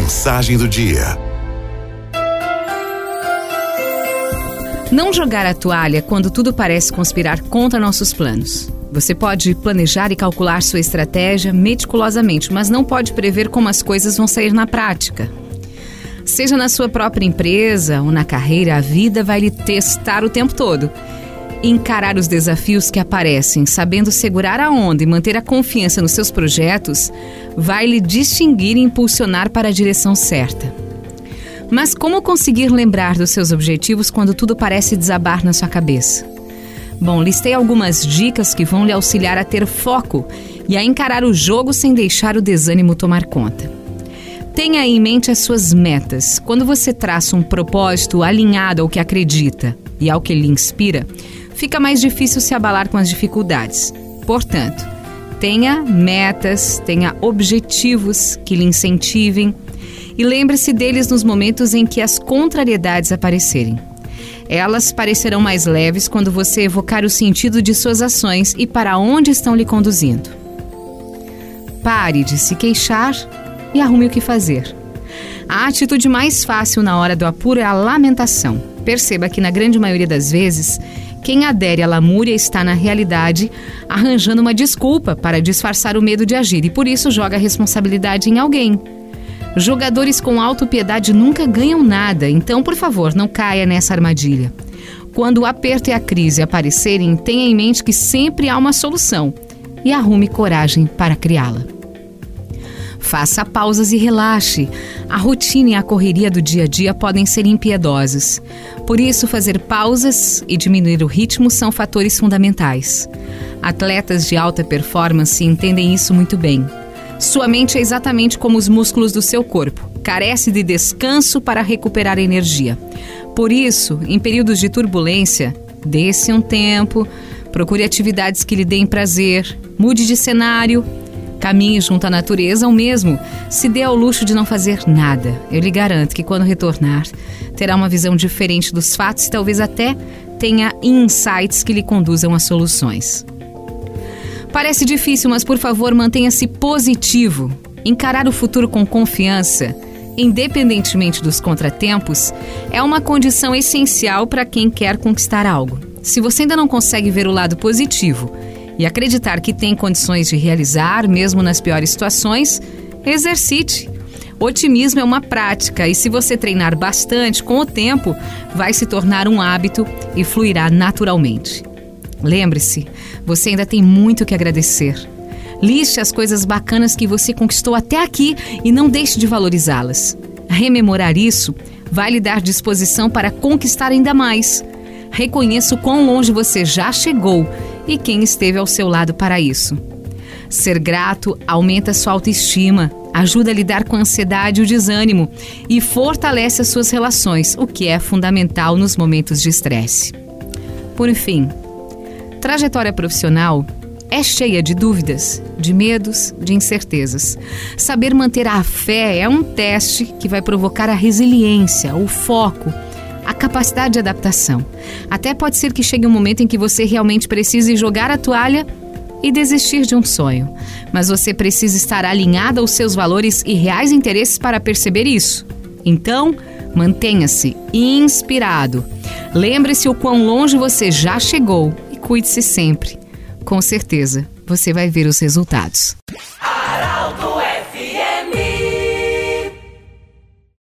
Mensagem do dia. Não jogar a toalha quando tudo parece conspirar contra nossos planos. Você pode planejar e calcular sua estratégia meticulosamente, mas não pode prever como as coisas vão sair na prática. Seja na sua própria empresa ou na carreira, a vida vai lhe testar o tempo todo. Encarar os desafios que aparecem, sabendo segurar a onda e manter a confiança nos seus projetos, vai lhe distinguir e impulsionar para a direção certa. Mas como conseguir lembrar dos seus objetivos quando tudo parece desabar na sua cabeça? Bom, listei algumas dicas que vão lhe auxiliar a ter foco e a encarar o jogo sem deixar o desânimo tomar conta. Tenha em mente as suas metas. Quando você traça um propósito alinhado ao que acredita e ao que lhe inspira, fica mais difícil se abalar com as dificuldades. Portanto, tenha metas, tenha objetivos que lhe incentivem e lembre-se deles nos momentos em que as contrariedades aparecerem. Elas parecerão mais leves quando você evocar o sentido de suas ações e para onde estão lhe conduzindo. Pare de se queixar e arrume o que fazer. A atitude mais fácil na hora do apuro é a lamentação. Perceba que, na grande maioria das vezes, quem adere à lamúria está, na realidade, arranjando uma desculpa para disfarçar o medo de agir e, por isso, joga a responsabilidade em alguém. Jogadores com autopiedade nunca ganham nada, então, por favor, não caia nessa armadilha. Quando o aperto e a crise aparecerem, tenha em mente que sempre há uma solução e arrume coragem para criá-la. Faça pausas e relaxe. A rotina e a correria do dia a dia podem ser impiedosas. Por isso, fazer pausas e diminuir o ritmo são fatores fundamentais. Atletas de alta performance entendem isso muito bem. Sua mente é exatamente como os músculos do seu corpo, carece de descanso para recuperar energia. Por isso, em períodos de turbulência, dê-se um tempo, procure atividades que lhe deem prazer, mude de cenário, caminhe junto à natureza ou mesmo se dê ao luxo de não fazer nada. Eu lhe garanto que quando retornar, terá uma visão diferente dos fatos e talvez até tenha insights que lhe conduzam a soluções. Parece difícil, mas por favor, mantenha-se positivo. Encarar o futuro com confiança, independentemente dos contratempos, é uma condição essencial para quem quer conquistar algo. Se você ainda não consegue ver o lado positivo e acreditar que tem condições de realizar, mesmo nas piores situações, exercite. Otimismo é uma prática e, se você treinar bastante, com o tempo, vai se tornar um hábito e fluirá naturalmente. Lembre-se, você ainda tem muito que agradecer. Liste as coisas bacanas que você conquistou até aqui e não deixe de valorizá-las. Rememorar isso vai lhe dar disposição para conquistar ainda mais. Reconheça o quão longe você já chegou e quem esteve ao seu lado para isso. Ser grato aumenta sua autoestima, ajuda a lidar com a ansiedade e o desânimo e fortalece as suas relações, o que é fundamental nos momentos de estresse. Por fim, trajetória profissional é cheia de dúvidas, de medos, de incertezas. Saber manter a fé é um teste que vai provocar a resiliência, o foco, a capacidade de adaptação. Até pode ser que chegue um momento em que você realmente precise jogar a toalha e desistir de um sonho. Mas você precisa estar alinhado aos seus valores e reais interesses para perceber isso. Então, mantenha-se inspirado. Lembre-se o quão longe você já chegou e cuide-se sempre. Com certeza, você vai ver os resultados.